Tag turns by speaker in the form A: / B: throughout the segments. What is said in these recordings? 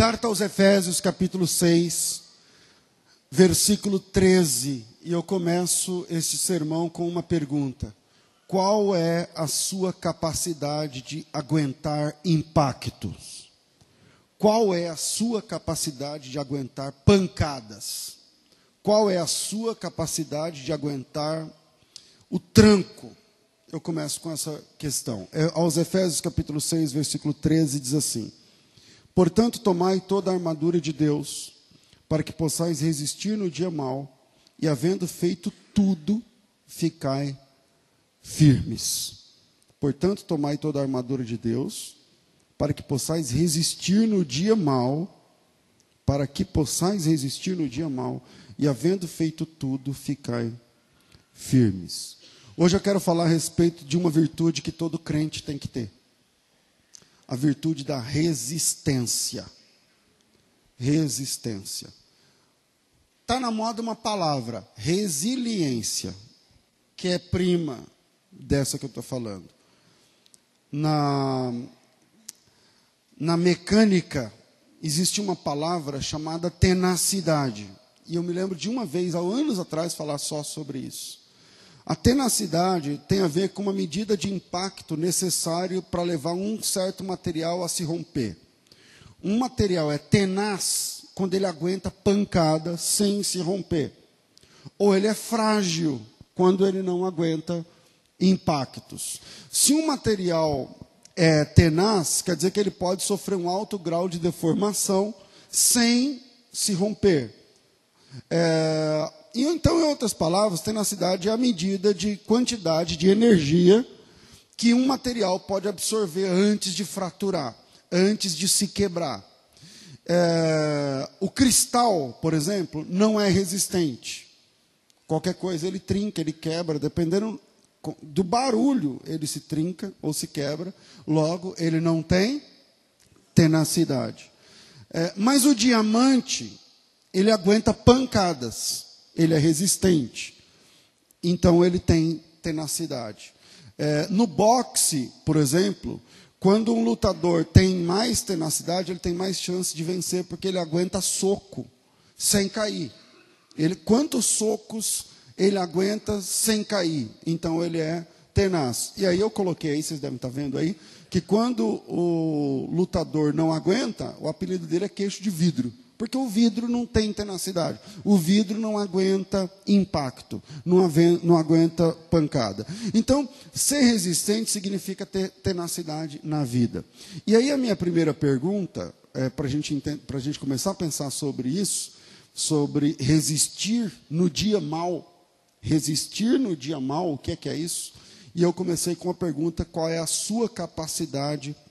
A: Carta aos Efésios, capítulo 6, versículo 13. E eu começo este sermão com uma pergunta: Qual é a sua capacidade de aguentar impactos? Qual é a sua capacidade de aguentar pancadas? Qual é a sua capacidade de aguentar o tranco? Eu começo com essa questão. É, aos Efésios capítulo 6, versículo 13, diz assim: Portanto, tomai toda a armadura de Deus, para que possais resistir no dia mau, e havendo feito tudo, ficai firmes. Portanto, tomai toda a armadura de Deus, para que possais resistir no dia mau, para que possais resistir no dia mau, e havendo feito tudo, ficai firmes. Hoje eu quero falar a respeito de uma virtude que todo crente tem que ter a virtude da resistência. Resistência. Está na moda uma palavra, resiliência, que é prima dessa que eu estou falando. Na, na mecânica, existe uma palavra chamada tenacidade. E eu me lembro de uma vez, há anos atrás, falar só sobre isso. A tenacidade tem a ver com uma medida de impacto necessário para levar um certo material a se romper. Um material é tenaz quando ele aguenta pancada sem se romper. Ou ele é frágil quando ele não aguenta impactos. Se um material é tenaz, quer dizer que ele pode sofrer um alto grau de deformação sem se romper. É, e então, em outras palavras, tenacidade é a medida de quantidade de energia que um material pode absorver antes de fraturar, antes de se quebrar. É, o cristal, por exemplo, não é resistente. Qualquer coisa ele trinca, ele quebra, dependendo do barulho, ele se trinca ou se quebra. Logo, ele não tem tenacidade. É, mas o diamante, ele aguenta pancadas ele é resistente. Então ele tem tenacidade. É, no boxe, por exemplo, quando um lutador tem mais tenacidade, ele tem mais chance de vencer, porque ele aguenta soco sem cair. Ele, quantos socos ele aguenta sem cair? Então ele é tenaz. E aí eu coloquei aí, vocês devem estar vendo aí, que quando o lutador não aguenta, o apelido dele é queixo de vidro. Porque o vidro não tem tenacidade. O vidro não aguenta impacto, não, aguenta pancada. Então, ser resistente significa ter tenacidade na vida. E aí a minha primeira pergunta, é, para a gente começar a pensar sobre isso, sobre resistir no dia mal. Resistir no dia mal, o que é que é isso? E eu comecei com a pergunta: qual é a sua capacidade de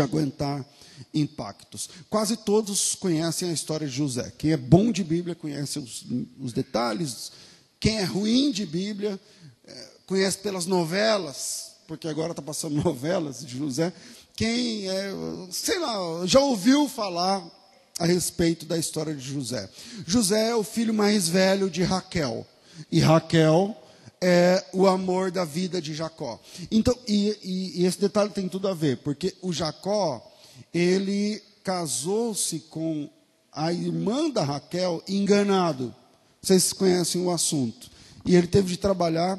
A: aguentar impactos. Quase todos conhecem a história de José. Quem é bom de Bíblia conhece os, os detalhes. Quem é ruim de Bíblia é, conhece pelas novelas, porque agora está passando novelas de José. Quem é, sei lá, já ouviu falar a respeito da história de José. José é o filho mais velho de Raquel. E Raquel é o amor da vida de Jacó. Então, e, e, e esse detalhe tem tudo a ver, porque o Jacó ele casou-se com a irmã da Raquel enganado. Vocês conhecem o assunto. E ele teve de trabalhar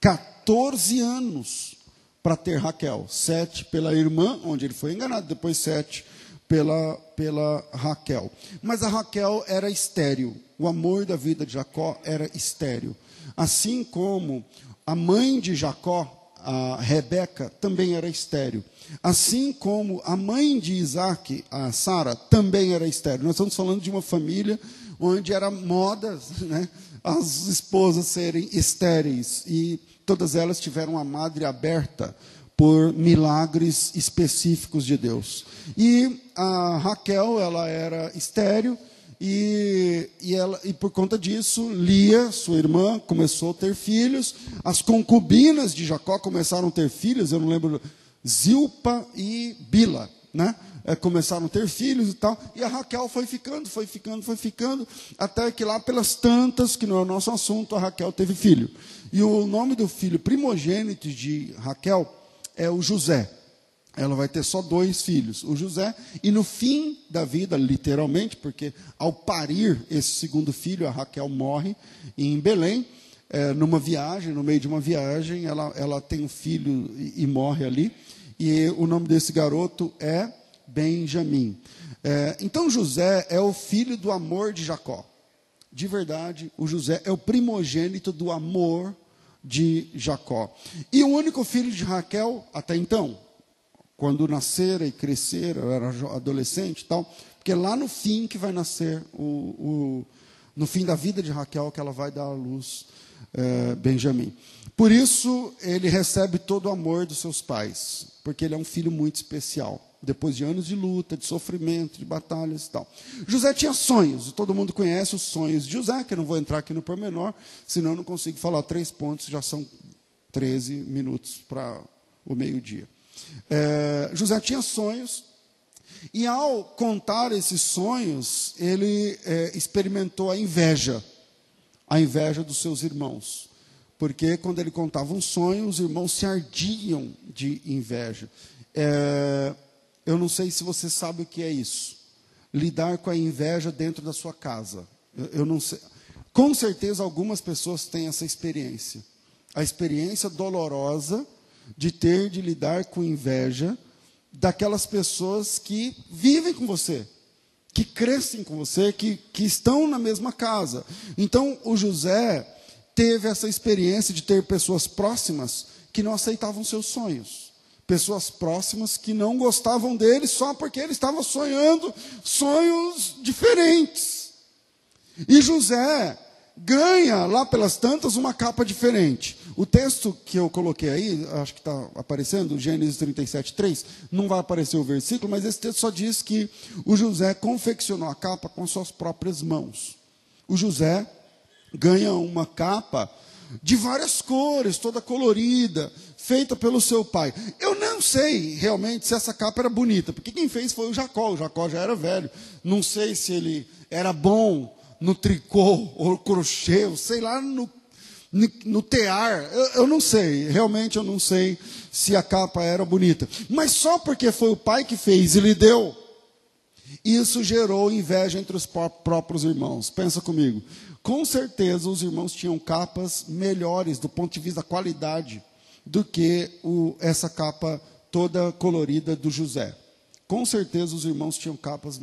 A: 14 anos para ter Raquel. Sete pela irmã, onde ele foi enganado, depois sete pela, pela Raquel. Mas a Raquel era estéril. O amor da vida de Jacó era estéril. Assim como a mãe de Jacó, a Rebeca, também era estéril. Assim como a mãe de Isaac, a Sara, também era estéril. Nós estamos falando de uma família onde era moda né, as esposas serem estéreis. E todas elas tiveram a madre aberta por milagres específicos de Deus. E a Raquel, ela era estéril. E, e, ela, e por conta disso, Lia, sua irmã, começou a ter filhos. As concubinas de Jacó começaram a ter filhos. Eu não lembro Zilpa e Bila, né? É, começaram a ter filhos e tal, e a Raquel foi ficando, foi ficando, foi ficando, até que lá pelas tantas, que não é o nosso assunto, a Raquel teve filho. E o nome do filho primogênito de Raquel é o José. Ela vai ter só dois filhos, o José, e no fim da vida, literalmente, porque ao parir esse segundo filho, a Raquel morre em Belém, é, numa viagem, no meio de uma viagem, ela, ela tem um filho e, e morre ali, e o nome desse garoto é Benjamim. É, então José é o filho do amor de Jacó. De verdade, o José é o primogênito do amor de Jacó. E o único filho de Raquel até então, quando nascera e crescer, era adolescente e tal, porque lá no fim que vai nascer, o, o, no fim da vida de Raquel, que ela vai dar à luz é, Benjamim. Por isso, ele recebe todo o amor dos seus pais, porque ele é um filho muito especial. Depois de anos de luta, de sofrimento, de batalhas e tal. José tinha sonhos, todo mundo conhece os sonhos de José, que eu não vou entrar aqui no pormenor, senão eu não consigo falar três pontos, já são 13 minutos para o meio-dia. É, José tinha sonhos, e ao contar esses sonhos, ele é, experimentou a inveja, a inveja dos seus irmãos. Porque quando ele contava um sonho, os irmãos se ardiam de inveja. É, eu não sei se você sabe o que é isso. Lidar com a inveja dentro da sua casa. Eu, eu não sei. Com certeza algumas pessoas têm essa experiência. A experiência dolorosa de ter de lidar com inveja daquelas pessoas que vivem com você, que crescem com você, que, que estão na mesma casa. Então, o José teve essa experiência de ter pessoas próximas que não aceitavam seus sonhos. Pessoas próximas que não gostavam dele só porque ele estava sonhando sonhos diferentes. E José ganha lá pelas tantas uma capa diferente. O texto que eu coloquei aí, acho que está aparecendo, Gênesis 37, 3, não vai aparecer o versículo, mas esse texto só diz que o José confeccionou a capa com suas próprias mãos. O José ganha uma capa de várias cores, toda colorida, feita pelo seu pai. Eu não sei realmente se essa capa era bonita, porque quem fez foi o Jacó. O Jacó já era velho. Não sei se ele era bom no tricô ou crochê, ou sei lá, no, no, tear. Eu, eu não sei, realmente eu não sei se a capa era bonita. Mas só porque foi o pai que fez e lhe deu, isso gerou inveja entre os próprios irmãos. Pensa comigo. Com certeza os irmãos tinham capas melhores do ponto de vista da qualidade do que o, essa capa toda colorida do José. Com certeza os irmãos tinham capas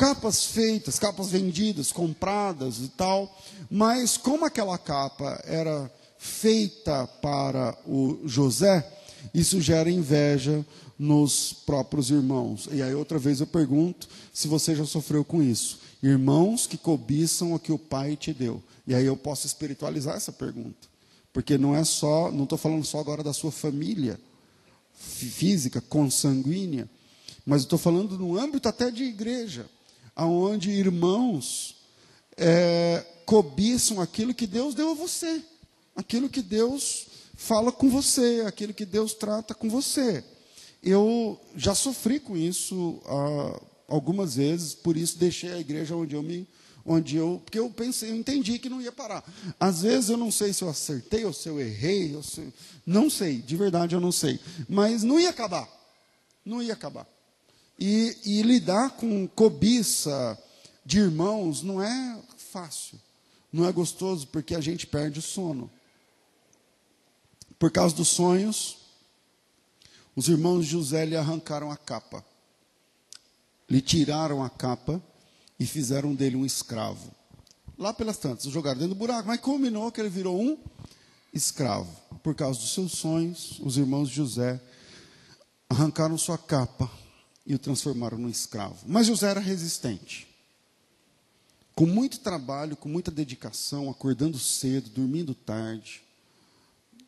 A: capas feitas, capas vendidas, compradas e tal, mas como aquela capa era feita para o José, isso gera inveja nos próprios irmãos. E aí outra vez eu pergunto se você já sofreu com isso. Irmãos que cobiçam o que o pai te deu. E aí eu posso espiritualizar essa pergunta. Porque não é só, não estou falando só agora da sua família física, consanguínea, mas estou falando no âmbito até de igreja aonde irmãos é, cobiçam aquilo que Deus deu a você, aquilo que Deus fala com você, aquilo que Deus trata com você. Eu já sofri com isso ah, algumas vezes, por isso deixei a igreja onde eu me onde eu, porque eu pensei, eu entendi que não ia parar. Às vezes eu não sei se eu acertei ou se eu errei, ou se, não sei, de verdade eu não sei, mas não ia acabar. Não ia acabar. E, e lidar com cobiça de irmãos não é fácil, não é gostoso, porque a gente perde o sono. Por causa dos sonhos, os irmãos de José lhe arrancaram a capa, lhe tiraram a capa e fizeram dele um escravo. Lá pelas tantas, jogaram dentro do buraco, mas combinou que ele virou um escravo. Por causa dos seus sonhos, os irmãos de José arrancaram sua capa e o transformaram num escravo. Mas José era resistente. Com muito trabalho, com muita dedicação, acordando cedo, dormindo tarde,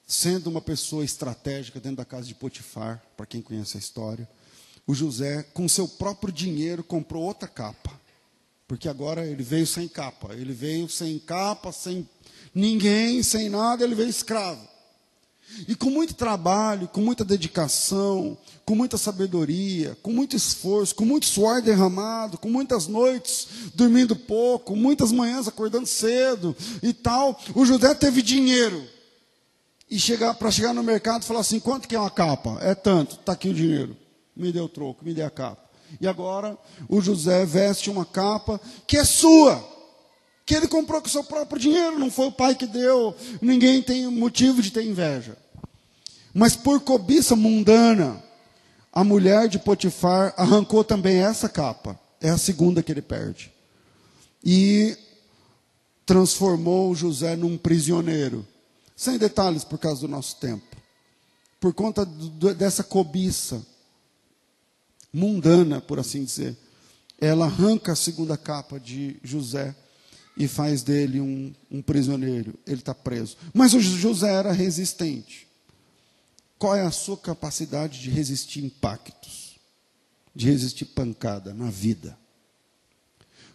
A: sendo uma pessoa estratégica dentro da casa de Potifar, para quem conhece a história, o José, com seu próprio dinheiro, comprou outra capa. Porque agora ele veio sem capa. Ele veio sem capa, sem ninguém, sem nada, ele veio escravo. E com muito trabalho, com muita dedicação, com muita sabedoria, com muito esforço, com muito suor derramado, com muitas noites dormindo pouco, muitas manhãs acordando cedo e tal, o José teve dinheiro. E chegar para chegar no mercado e falar assim: quanto que é uma capa? É tanto, está aqui o dinheiro. me dê o troco, me dê a capa. E agora o José veste uma capa que é sua, que ele comprou com seu próprio dinheiro, não foi o pai que deu, ninguém tem motivo de ter inveja. Mas por cobiça mundana, a mulher de Potifar arrancou também essa capa, é a segunda que ele perde. E transformou José num prisioneiro. Sem detalhes por causa do nosso tempo. Por conta do, dessa cobiça mundana, por assim dizer, ela arranca a segunda capa de José e faz dele um, um prisioneiro. Ele está preso. Mas o José era resistente. Qual é a sua capacidade de resistir impactos? De resistir pancada na vida?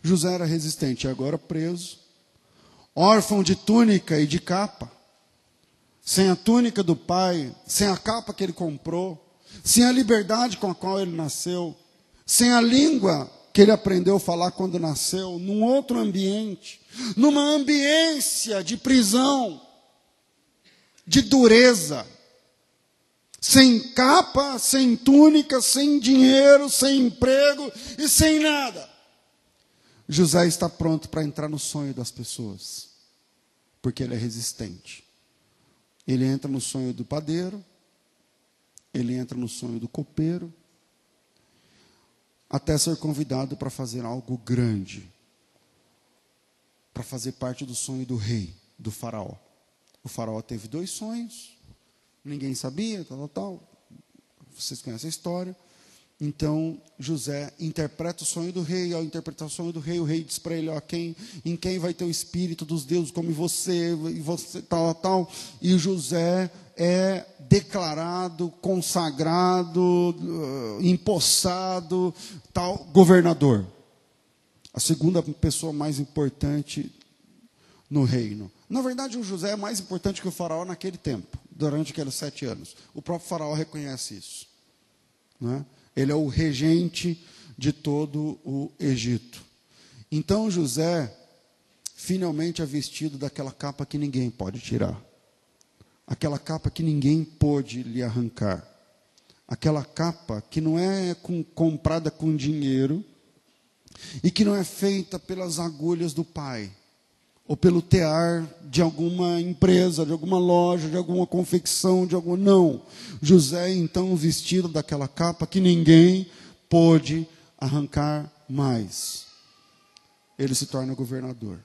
A: José era resistente, agora preso, órfão de túnica e de capa, sem a túnica do pai, sem a capa que ele comprou, sem a liberdade com a qual ele nasceu, sem a língua que ele aprendeu a falar quando nasceu, num outro ambiente, numa ambiência de prisão, de dureza, sem capa, sem túnica, sem dinheiro, sem emprego e sem nada. José está pronto para entrar no sonho das pessoas, porque ele é resistente. Ele entra no sonho do padeiro, ele entra no sonho do copeiro, até ser convidado para fazer algo grande, para fazer parte do sonho do rei, do faraó. O faraó teve dois sonhos, ninguém sabia, tal, tal, tal. Vocês conhecem a história. Então José interpreta o sonho do rei, ao interpretar o sonho do rei, o rei diz para ele: ó, quem, em quem vai ter o espírito dos deuses como você, e você, tal, tal. E José é declarado, consagrado, uh, empossado, tal, governador. A segunda pessoa mais importante no reino. Na verdade, o José é mais importante que o faraó naquele tempo, durante aqueles sete anos. O próprio faraó reconhece isso. Não é? Ele é o regente de todo o Egito. Então José finalmente é vestido daquela capa que ninguém pode tirar. Aquela capa que ninguém pode lhe arrancar. Aquela capa que não é com, comprada com dinheiro e que não é feita pelas agulhas do pai ou pelo tear de alguma empresa, de alguma loja, de alguma confecção, de algum não. José então vestido daquela capa que ninguém pôde arrancar mais. Ele se torna governador.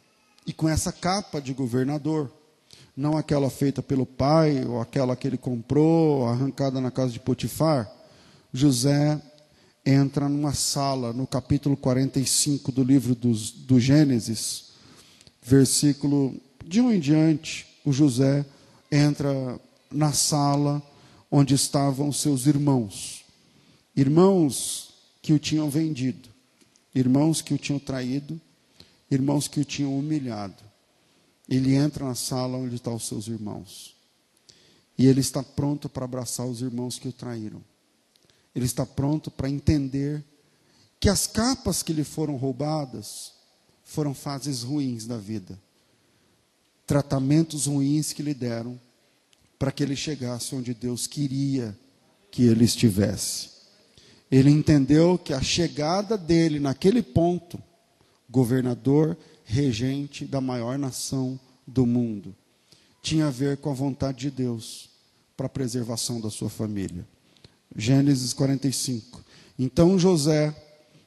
A: E com essa capa de governador, não aquela feita pelo pai, ou aquela que ele comprou, arrancada na casa de Potifar, José entra numa sala, no capítulo 45 do livro dos, do Gênesis, versículo de um em diante, o José entra na sala onde estavam seus irmãos. Irmãos que o tinham vendido, irmãos que o tinham traído, irmãos que o tinham humilhado. Ele entra na sala onde estão os seus irmãos. E ele está pronto para abraçar os irmãos que o traíram. Ele está pronto para entender que as capas que lhe foram roubadas foram fases ruins da vida. Tratamentos ruins que lhe deram para que ele chegasse onde Deus queria que ele estivesse. Ele entendeu que a chegada dele naquele ponto, governador, regente da maior nação do mundo, tinha a ver com a vontade de Deus para a preservação da sua família. Gênesis 45. Então José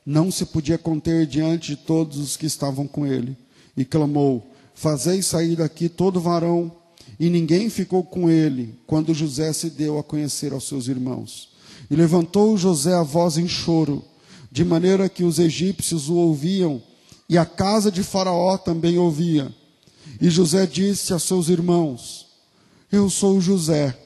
A: não se podia conter diante de todos os que estavam com ele, e clamou: Fazei sair daqui todo varão. E ninguém ficou com ele quando José se deu a conhecer aos seus irmãos. E levantou José a voz em choro, de maneira que os egípcios o ouviam, e a casa de Faraó também ouvia. E José disse a seus irmãos: Eu sou José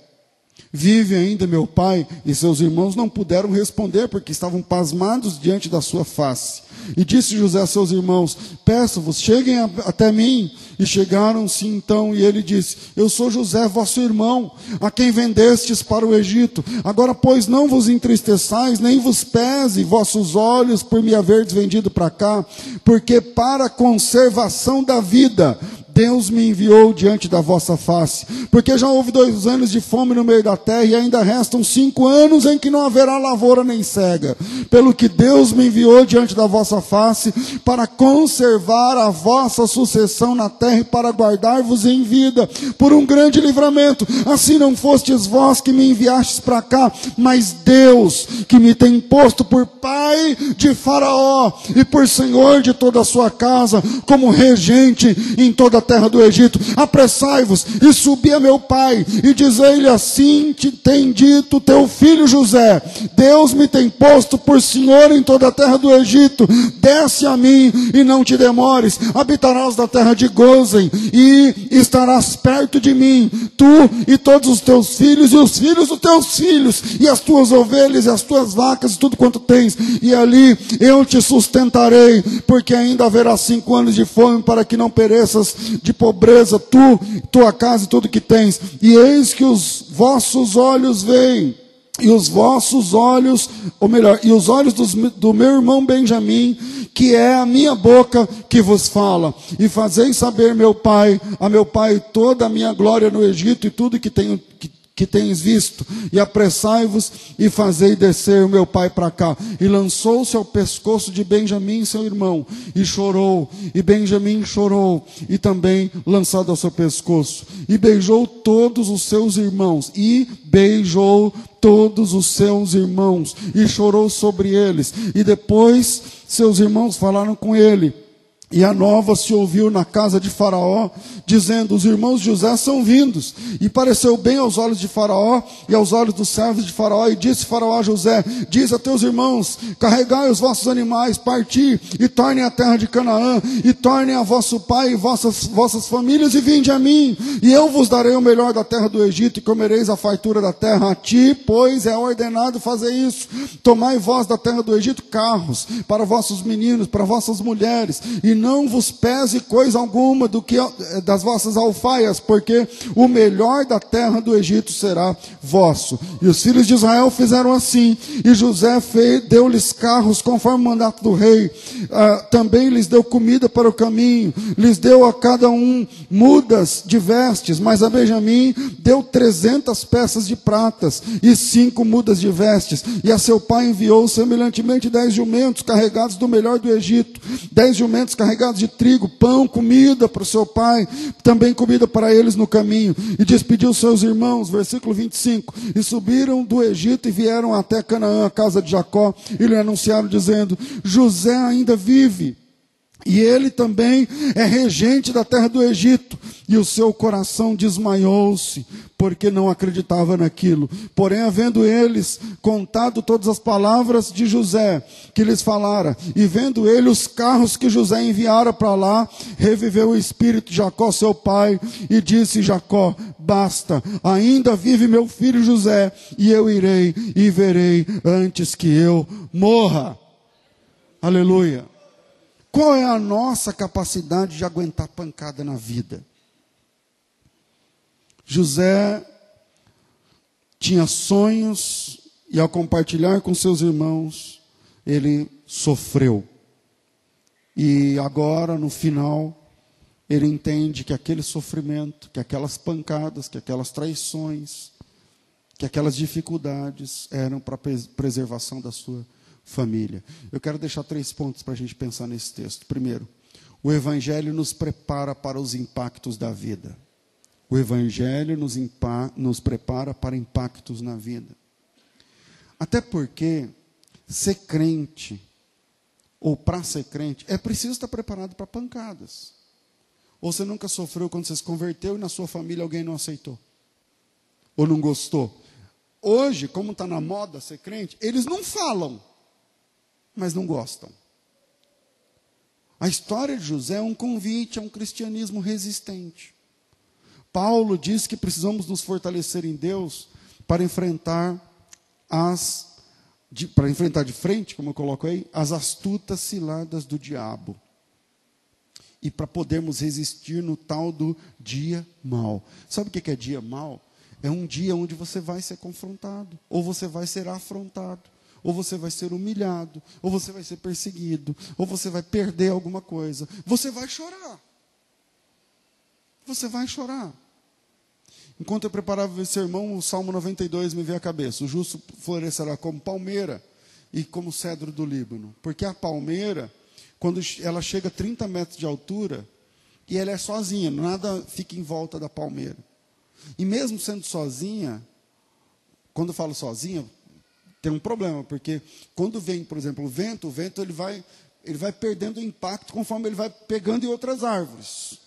A: Vive ainda meu pai? E seus irmãos não puderam responder, porque estavam pasmados diante da sua face. E disse José a seus irmãos: Peço-vos, cheguem a, até mim. E chegaram-se então, e ele disse: Eu sou José, vosso irmão, a quem vendestes para o Egito. Agora, pois, não vos entristeçais, nem vos pese vossos olhos por me haverdes vendido para cá, porque para a conservação da vida Deus me enviou diante da vossa face, porque já houve dois anos de fome no meio da terra e ainda restam cinco anos em que não haverá lavoura nem cega. Pelo que Deus me enviou diante da vossa face para conservar a vossa sucessão na terra e para guardar-vos em vida por um grande livramento. Assim não fostes vós que me enviastes para cá, mas Deus que me tem posto por pai de Faraó e por senhor de toda a sua casa, como regente em toda a terra do Egito. Apressai-vos e subi a meu pai e dizei-lhe assim te tem dito teu filho José. Deus me tem posto por senhor em toda a terra do Egito. Desce a mim e não te demores. Habitarás da terra de Gozen e estarás perto de mim, tu e todos os teus filhos e os filhos dos teus filhos e as tuas ovelhas e as tuas vacas e tudo quanto tens. E ali eu te sustentarei, porque ainda haverá cinco anos de fome para que não pereças de pobreza, tu, tua casa e tudo que tens. E eis que os vossos olhos veem e os vossos olhos, ou melhor, e os olhos dos, do meu irmão Benjamim, que é a minha boca que vos fala, e fazei saber, meu pai, a meu pai toda a minha glória no Egito e tudo que tenho que que tens visto, e apressai-vos e fazei descer o meu pai para cá. E lançou-se ao pescoço de Benjamim, seu irmão, e chorou, e Benjamim chorou, e também lançado ao seu pescoço, e beijou todos os seus irmãos, e beijou todos os seus irmãos, e chorou sobre eles, e depois seus irmãos falaram com ele, e a nova se ouviu na casa de Faraó, dizendo: Os irmãos de José são vindos. E pareceu bem aos olhos de Faraó e aos olhos dos servos de Faraó. E disse Faraó a José: Diz a teus irmãos: Carregai os vossos animais, parti e tornem a terra de Canaã, e tornem a vosso pai e vossas, vossas famílias, e vinde a mim. E eu vos darei o melhor da terra do Egito, e comereis a fartura da terra. A ti, pois, é ordenado fazer isso. Tomai vós da terra do Egito carros para vossos meninos, para vossas mulheres, e não vos pese coisa alguma do que eh, das vossas alfaias, porque o melhor da terra do Egito será vosso. E os filhos de Israel fizeram assim, e José deu-lhes carros conforme o mandato do rei, ah, também lhes deu comida para o caminho, lhes deu a cada um mudas de vestes, mas a Benjamim deu trezentas peças de pratas e cinco mudas de vestes, e a seu pai enviou semelhantemente dez jumentos carregados do melhor do Egito, dez jumentos carregados carregados de trigo, pão, comida para o seu pai, também comida para eles no caminho. E despediu seus irmãos, versículo 25. E subiram do Egito e vieram até Canaã, a casa de Jacó, e lhe anunciaram, dizendo: José ainda vive. E ele também é regente da terra do Egito. E o seu coração desmaiou-se, porque não acreditava naquilo. Porém, havendo eles contado todas as palavras de José que lhes falara, e vendo ele os carros que José enviara para lá, reviveu o espírito de Jacó, seu pai, e disse: Jacó, basta, ainda vive meu filho José, e eu irei e verei antes que eu morra. Aleluia. Qual é a nossa capacidade de aguentar pancada na vida? José tinha sonhos e ao compartilhar com seus irmãos, ele sofreu. E agora, no final, ele entende que aquele sofrimento, que aquelas pancadas, que aquelas traições, que aquelas dificuldades eram para a preservação da sua família. Eu quero deixar três pontos para a gente pensar nesse texto. Primeiro, o Evangelho nos prepara para os impactos da vida. O Evangelho nos, nos prepara para impactos na vida. Até porque ser crente, ou para ser crente, é preciso estar preparado para pancadas. Ou você nunca sofreu quando você se converteu e na sua família alguém não aceitou? Ou não gostou? Hoje, como está na moda ser crente, eles não falam mas não gostam. A história de José é um convite a um cristianismo resistente. Paulo diz que precisamos nos fortalecer em Deus para enfrentar as de, para enfrentar de frente, como eu coloco aí, as astutas ciladas do diabo. E para podermos resistir no tal do dia mal. Sabe o que é dia mal? É um dia onde você vai ser confrontado, ou você vai ser afrontado ou você vai ser humilhado, ou você vai ser perseguido, ou você vai perder alguma coisa. Você vai chorar. você vai chorar. Enquanto eu preparava esse sermão, o Salmo 92 me veio à cabeça. O justo florescerá como palmeira e como cedro do Líbano. Porque a palmeira, quando ela chega a 30 metros de altura, e ela é sozinha, nada fica em volta da palmeira. E mesmo sendo sozinha, quando eu falo sozinha, tem um problema, porque quando vem, por exemplo, o vento, o vento ele vai, ele vai perdendo impacto conforme ele vai pegando em outras árvores.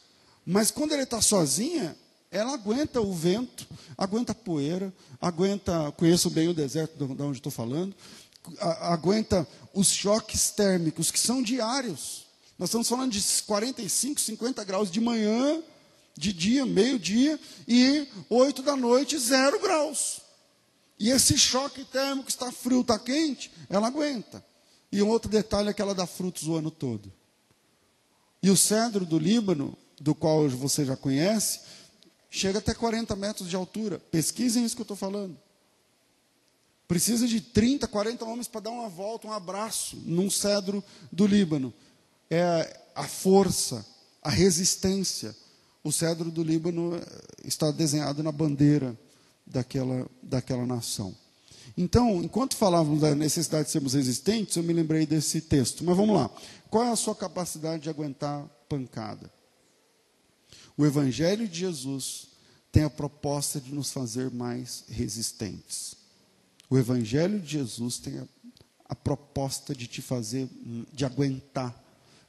A: Mas quando ele está sozinha, ela aguenta o vento, aguenta a poeira, aguenta, conheço bem o deserto de onde estou falando, aguenta os choques térmicos que são diários. Nós estamos falando de 45, 50 graus de manhã, de dia, meio-dia, e 8 da noite, zero graus. E esse choque térmico está frio, está quente, ela aguenta. E um outro detalhe é que ela dá frutos o ano todo. E o cedro do Líbano, do qual você já conhece, chega até 40 metros de altura. Pesquisem isso que eu estou falando. Precisa de 30, 40 homens para dar uma volta, um abraço num cedro do Líbano. É a força, a resistência. O cedro do Líbano eh, está desenhado na bandeira daquela, daquela nação. Então, enquanto falávamos da necessidade de sermos resistentes, eu me lembrei desse texto. Mas vamos lá. Qual é a sua capacidade de aguentar pancada? O Evangelho de Jesus tem a proposta de nos fazer mais resistentes. O Evangelho de Jesus tem a, a proposta de te fazer, de aguentar,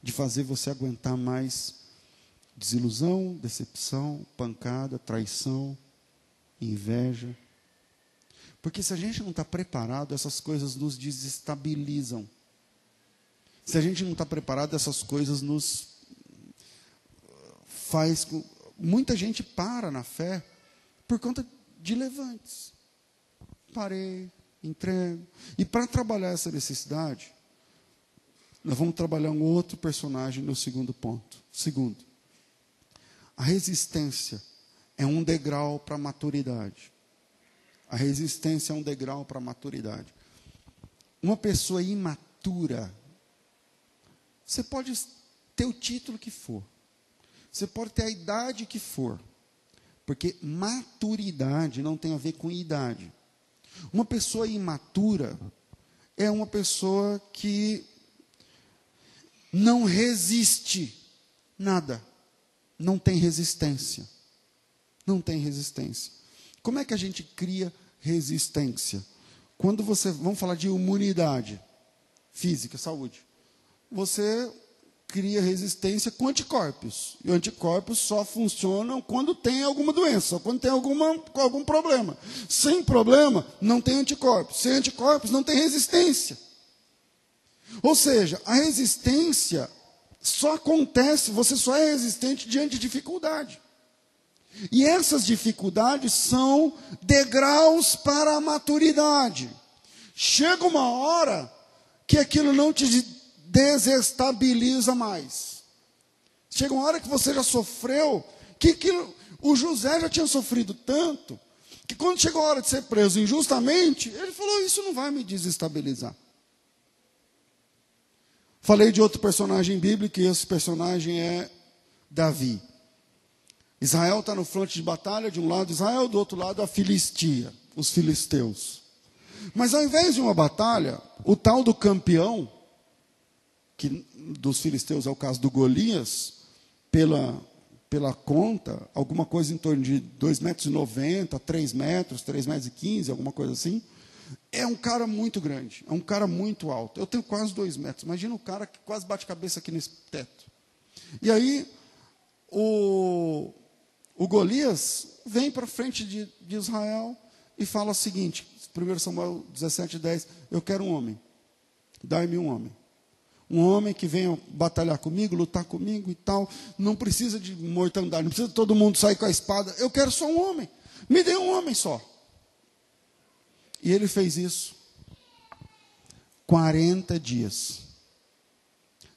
A: de fazer você aguentar mais desilusão, decepção, pancada, traição, inveja. Porque se a gente não está preparado, essas coisas nos desestabilizam. Se a gente não está preparado, essas coisas nos faz com. Muita gente para na fé por conta de levantes. Parei, entrego. E para trabalhar essa necessidade, nós vamos trabalhar um outro personagem no segundo ponto. Segundo, a resistência é um degrau para a maturidade. A resistência é um degrau para a maturidade. Uma pessoa imatura, você pode ter o título que for, você pode ter a idade que for, porque maturidade não tem a ver com idade. Uma pessoa imatura é uma pessoa que não resiste nada, não tem resistência. Não tem resistência. Como é que a gente cria resistência? Quando você, vamos falar de imunidade física, saúde. Você cria resistência com anticorpos. E anticorpos só funcionam quando tem alguma doença, quando tem alguma, algum problema. Sem problema, não tem anticorpos. Sem anticorpos, não tem resistência. Ou seja, a resistência só acontece, você só é resistente diante de dificuldade. E essas dificuldades são degraus para a maturidade. Chega uma hora que aquilo não te desestabiliza mais. Chega uma hora que você já sofreu, que, que o José já tinha sofrido tanto, que quando chegou a hora de ser preso injustamente, ele falou: Isso não vai me desestabilizar. Falei de outro personagem bíblico, e esse personagem é Davi. Israel está no fronte de batalha, de um lado Israel, do outro lado a Filistia, os filisteus. Mas ao invés de uma batalha, o tal do campeão, que dos filisteus é o caso do Golias, pela, pela conta, alguma coisa em torno de 2,90 metros, e 90, 3 metros, 3 metros e 15, alguma coisa assim. É um cara muito grande, é um cara muito alto. Eu tenho quase 2 metros. Imagina um cara que quase bate cabeça aqui nesse teto. E aí, o, o Golias vem para frente de, de Israel e fala o seguinte: 1 Samuel 17, 10, eu quero um homem. Dai-me um homem um homem que venha batalhar comigo, lutar comigo e tal. Não precisa de mortandade, não precisa todo mundo sair com a espada. Eu quero só um homem. Me dê um homem só. E ele fez isso 40 dias.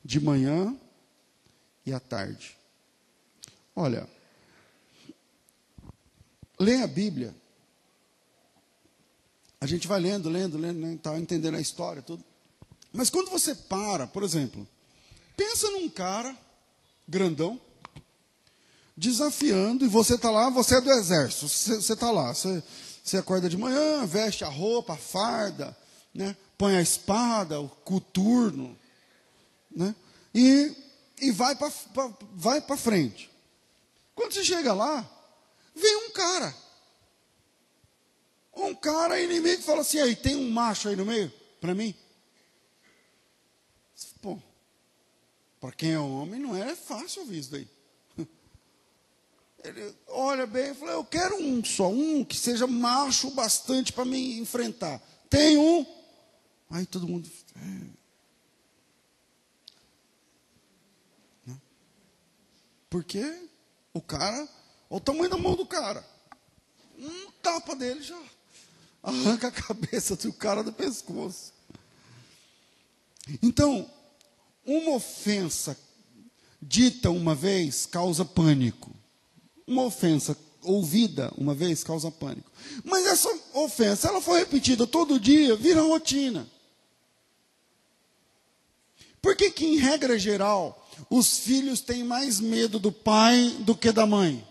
A: De manhã e à tarde. Olha, leia a Bíblia. A gente vai lendo, lendo, lendo, lendo, tá entendendo a história, tudo. Mas quando você para, por exemplo, pensa num cara grandão, desafiando, e você está lá, você é do exército, você está lá, você, você acorda de manhã, veste a roupa, a farda, né? põe a espada, o coturno, né? e, e vai para vai frente. Quando você chega lá, vem um cara. Um cara inimigo fala assim: aí, tem um macho aí no meio para mim? Pô, para quem é homem não é fácil ouvir isso daí. Ele olha bem e fala: Eu quero um só, um que seja macho bastante para me enfrentar. Tem um. Aí todo mundo. É. Porque o cara, olha o tamanho da mão do cara. Um tapa dele já arranca a cabeça do cara do pescoço. Então, uma ofensa dita uma vez causa pânico uma ofensa ouvida uma vez causa pânico. Mas essa ofensa, ela foi repetida todo dia, vira rotina. Por que que, em regra geral, os filhos têm mais medo do pai do que da mãe?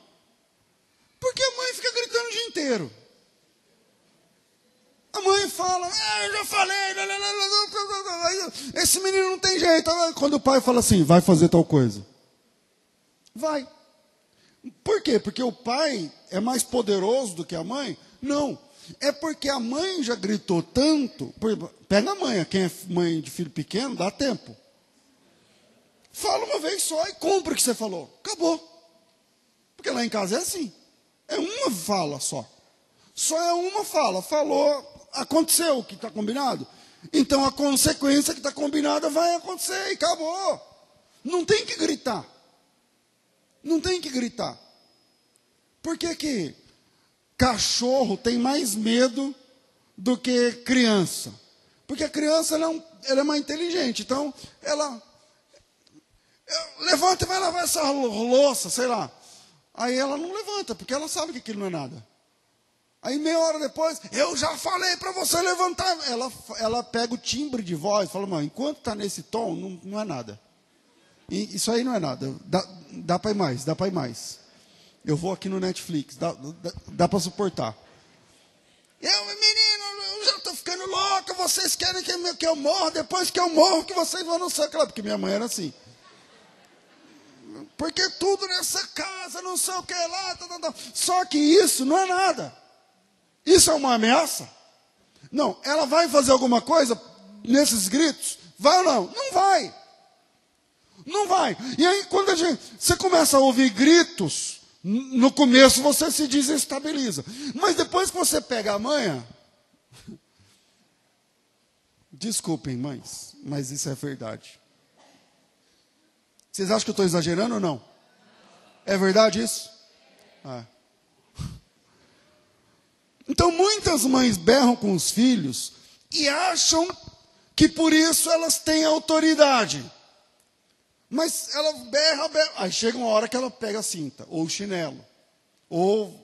A: Porque a mãe fica gritando o dia inteiro. A mãe fala, ah, eu já falei, esse menino não tem jeito. Quando o pai fala assim, vai fazer tal coisa. Vai. Por quê? Porque o pai é mais poderoso do que a mãe? Não. É porque a mãe já gritou tanto. Pega a mãe, quem é mãe de filho pequeno, dá tempo. Fala uma vez só e cumpre o que você falou. Acabou. Porque lá em casa é assim. É uma fala só. Só é uma fala. Falou, aconteceu o que está combinado. Então a consequência que está combinada vai acontecer e acabou. Não tem que gritar. Não tem que gritar. Por que, que cachorro tem mais medo do que criança? Porque a criança ela é, um, ela é mais inteligente. Então, ela, levanta e vai lavar essa louça, sei lá. Aí ela não levanta, porque ela sabe que aquilo não é nada. Aí meia hora depois, eu já falei para você levantar. Ela, ela pega o timbre de voz, fala, mãe, enquanto está nesse tom, não, não é nada. E isso aí não é nada. Dá, dá para ir mais, dá para ir mais. Eu vou aqui no Netflix, dá, dá, dá para suportar. Eu, menino, eu já estou ficando louca, vocês querem que, eu, morra, depois que eu morro, que vocês vão no. Claro, porque minha mãe era assim. Porque tudo nessa casa, não sei o que lá. Tá, tá, tá. Só que isso não é nada. Isso é uma ameaça? Não, ela vai fazer alguma coisa nesses gritos? Vai ou não? Não vai. Não vai. E aí, quando a gente, você começa a ouvir gritos, no começo você se desestabiliza. Mas depois que você pega a manha. Desculpem, mães, mas isso é verdade. Vocês acham que eu estou exagerando ou não? É verdade isso? Ah. Então muitas mães berram com os filhos e acham que por isso elas têm autoridade. Mas ela berra, berra. Aí chega uma hora que ela pega a cinta, ou o chinelo, ou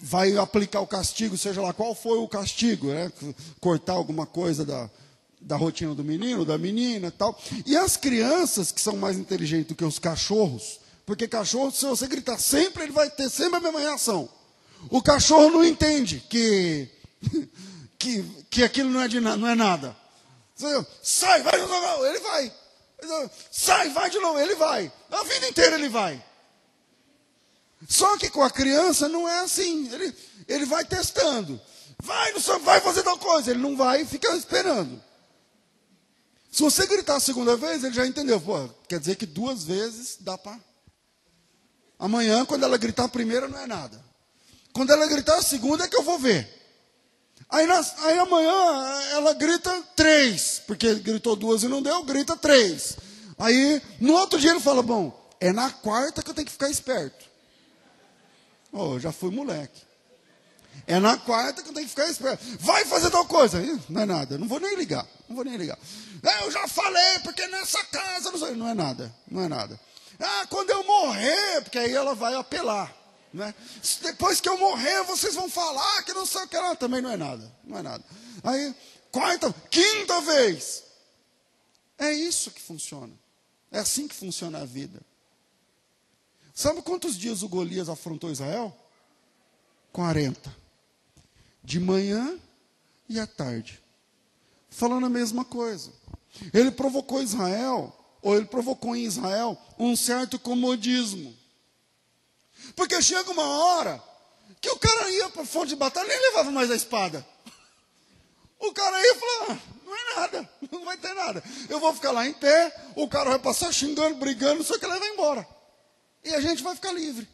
A: vai aplicar o castigo, seja lá qual foi o castigo, né? cortar alguma coisa da, da rotina do menino, da menina tal. E as crianças, que são mais inteligentes do que os cachorros, porque cachorro, se você gritar sempre, ele vai ter sempre a mesma reação. O cachorro não entende que, que, que aquilo não é, de, não é nada. Sai, vai, ele vai. Sai, vai de novo. Ele vai. A vida inteira ele vai. Só que com a criança não é assim. Ele, ele vai testando. Vai, não vai fazer tal coisa. Ele não vai e fica esperando. Se você gritar a segunda vez, ele já entendeu. Pô, quer dizer que duas vezes dá para. Amanhã, quando ela gritar a primeira, não é nada. Quando ela gritar a segunda, é que eu vou ver. Aí, aí amanhã ela grita três, porque gritou duas e não deu, grita três. Aí no outro dia ele fala: Bom, é na quarta que eu tenho que ficar esperto. Oh, já fui moleque. É na quarta que eu tenho que ficar esperto. Vai fazer tal coisa. Não é nada, não vou nem ligar. Não vou nem ligar. É, eu já falei, porque nessa casa não, sei, não é nada. Não é nada. Ah, quando eu morrer, porque aí ela vai apelar. Né? Depois que eu morrer, vocês vão falar que não sei o que lá. Também não é nada. Não é nada. Aí, quarta, quinta vez. É isso que funciona. É assim que funciona a vida. Sabe quantos dias o Golias afrontou Israel? 40. De manhã e à tarde. Falando a mesma coisa. Ele provocou Israel, ou ele provocou em Israel, um certo comodismo. Porque chega uma hora que o cara ia para a fonte de batalha e nem levava mais a espada. O cara ia falar, ah, não é nada, não vai ter nada. Eu vou ficar lá em pé, o cara vai passar xingando, brigando, só que ele vai embora. E a gente vai ficar livre.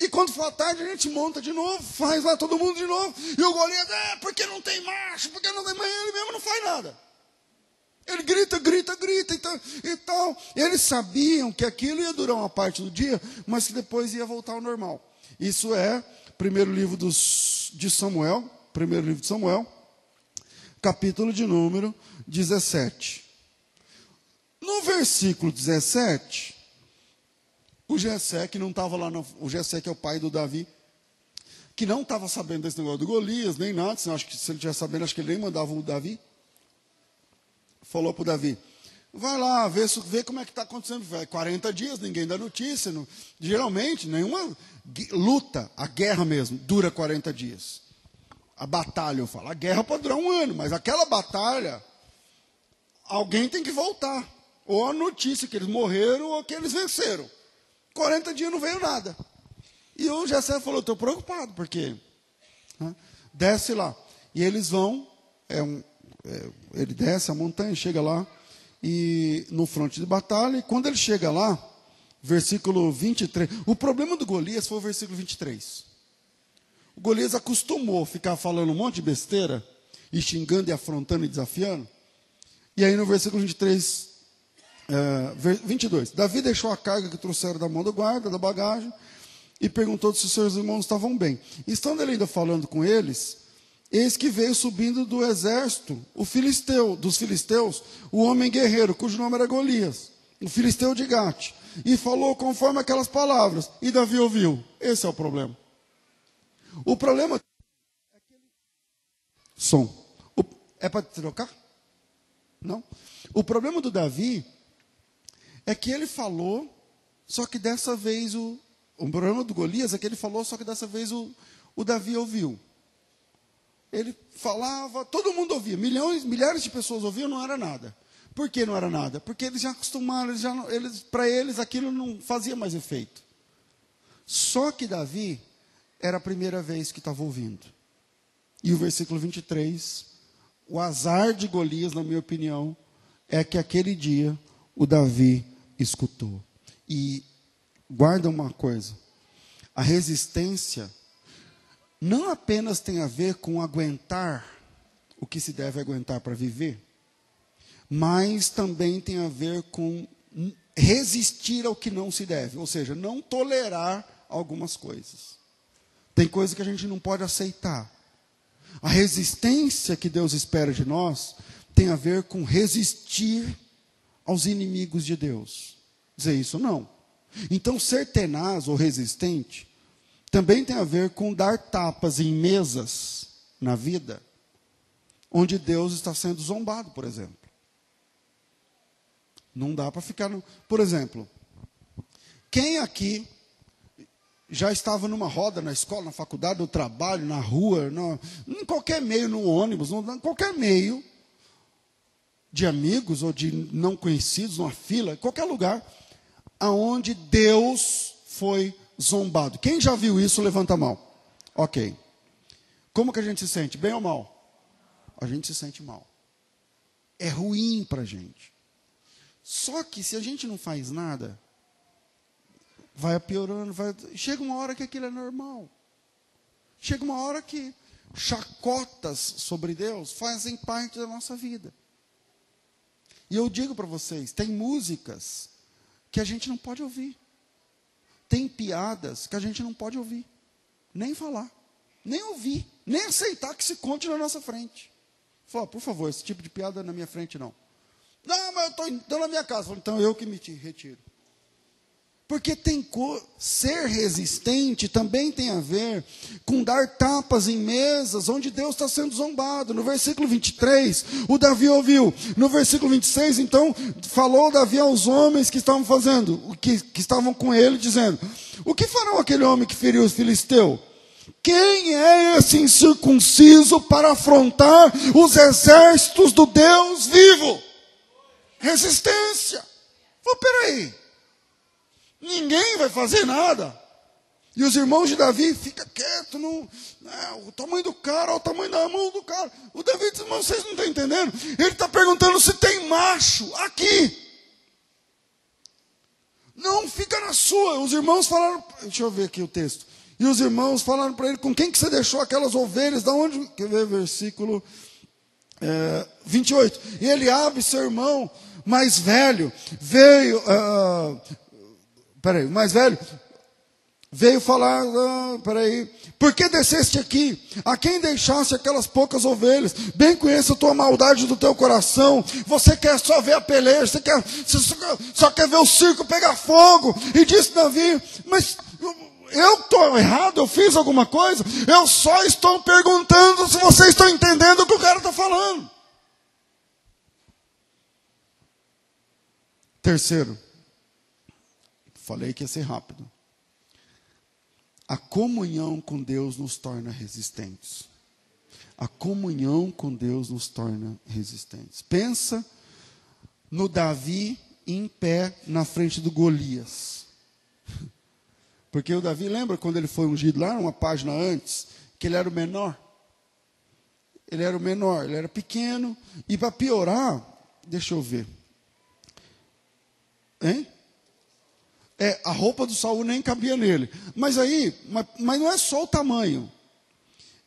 A: E quando for a tarde, a gente monta de novo, faz lá todo mundo de novo. E o Golias, é, porque não tem marcha, porque não tem. Mas ele mesmo não faz nada. Ele grita, grita, grita e tal. Eles sabiam que aquilo ia durar uma parte do dia, mas que depois ia voltar ao normal. Isso é primeiro livro dos, de Samuel, primeiro livro de Samuel, capítulo de número 17. No versículo 17, o Jessé, que não estava lá, o Jessé que é o pai do Davi, que não estava sabendo desse negócio do Golias, nem nada, senão, acho que se ele tivesse sabendo, acho que ele nem mandava o Davi. Falou para o Davi, vai lá, vê, vê como é que está acontecendo. Vai 40 dias, ninguém dá notícia. Não, geralmente, nenhuma luta, a guerra mesmo, dura 40 dias a batalha, eu falo. A guerra pode durar um ano, mas aquela batalha, alguém tem que voltar. Ou a notícia que eles morreram ou que eles venceram. 40 dias não veio nada. E o Jessé falou, estou preocupado, porque né, desce lá. E eles vão, é um, é, ele desce a montanha, chega lá, e no fronte de batalha, e quando ele chega lá, versículo 23, o problema do Golias foi o versículo 23. O Golias acostumou ficar falando um monte de besteira, e xingando, e afrontando e desafiando. E aí no versículo 23, é, 22, Davi deixou a carga que trouxeram da mão do guarda, da bagagem, e perguntou se os seus irmãos estavam bem. Estando ele ainda falando com eles, eis que veio subindo do exército o filisteu, dos filisteus, o homem guerreiro, cujo nome era Golias, o filisteu de Gate, e falou conforme aquelas palavras, e Davi ouviu. Esse é o problema. O problema é som. O, é para trocar? Não. O problema do Davi é que ele falou, só que dessa vez o. O problema do Golias é que ele falou, só que dessa vez o, o Davi ouviu. Ele falava, todo mundo ouvia, milhões, milhares de pessoas ouviam, não era nada. Por que não era nada? Porque eles já acostumaram, eles eles, para eles aquilo não fazia mais efeito. Só que Davi era a primeira vez que estava ouvindo. E o versículo 23, o azar de Golias, na minha opinião, é que aquele dia o Davi escutou. E guarda uma coisa: a resistência não apenas tem a ver com aguentar o que se deve aguentar para viver, mas também tem a ver com resistir ao que não se deve, ou seja, não tolerar algumas coisas. Tem coisa que a gente não pode aceitar. A resistência que Deus espera de nós tem a ver com resistir aos inimigos de Deus. Dizer isso não. Então, ser tenaz ou resistente também tem a ver com dar tapas em mesas na vida, onde Deus está sendo zombado, por exemplo. Não dá para ficar. No... Por exemplo, quem aqui já estava numa roda na escola, na faculdade, no trabalho, na rua, no, em qualquer meio, no ônibus, no, em qualquer meio de amigos ou de não conhecidos, numa fila, qualquer lugar, aonde Deus foi zombado. Quem já viu isso, levanta a mão. Ok. Como que a gente se sente? Bem ou mal? A gente se sente mal. É ruim para a gente. Só que se a gente não faz nada, vai piorando, vai... chega uma hora que aquilo é normal. Chega uma hora que chacotas sobre Deus fazem parte da nossa vida. E eu digo para vocês, tem músicas que a gente não pode ouvir. Tem piadas que a gente não pode ouvir, nem falar, nem ouvir, nem aceitar que se conte na nossa frente. Fala, por favor, esse tipo de piada na minha frente não. Não, mas eu estou na minha casa. Então eu que me retiro. Porque tem ser resistente também tem a ver com dar tapas em mesas onde Deus está sendo zombado. No versículo 23, o Davi ouviu. No versículo 26, então, falou Davi aos homens que estavam fazendo, que, que estavam com ele, dizendo: O que farão aquele homem que feriu os filisteus? Quem é esse incircunciso para afrontar os exércitos do Deus vivo? Resistência. Oh, peraí. Ninguém vai fazer nada. E os irmãos de Davi ficam quietos, não, o tamanho do cara, o tamanho da mão do cara. O Davi diz, irmão, vocês não estão entendendo? Ele está perguntando se tem macho aqui. Não, fica na sua. Os irmãos falaram, deixa eu ver aqui o texto. E os irmãos falaram para ele: com quem que você deixou aquelas ovelhas? Da onde? Quer ver versículo é, 28. E Eliabe, seu irmão mais velho, veio. Uh, peraí, mais velho, veio falar, uh, peraí, por que desceste aqui? A quem deixaste aquelas poucas ovelhas? Bem conheço a tua maldade do teu coração. Você quer só ver a peleja, você, quer, você só, só quer ver o circo pegar fogo. E disse Davi, mas eu estou errado, eu fiz alguma coisa, eu só estou perguntando se vocês estão entendendo o que o cara está falando. Terceiro, falei que ia ser rápido. A comunhão com Deus nos torna resistentes. A comunhão com Deus nos torna resistentes. Pensa no Davi em pé na frente do Golias. Porque o Davi, lembra quando ele foi ungido lá, uma página antes, que ele era o menor? Ele era o menor, ele era pequeno. E para piorar, deixa eu ver. Hein? É, a roupa do Saul nem cabia nele. Mas aí, mas, mas, não é só o tamanho.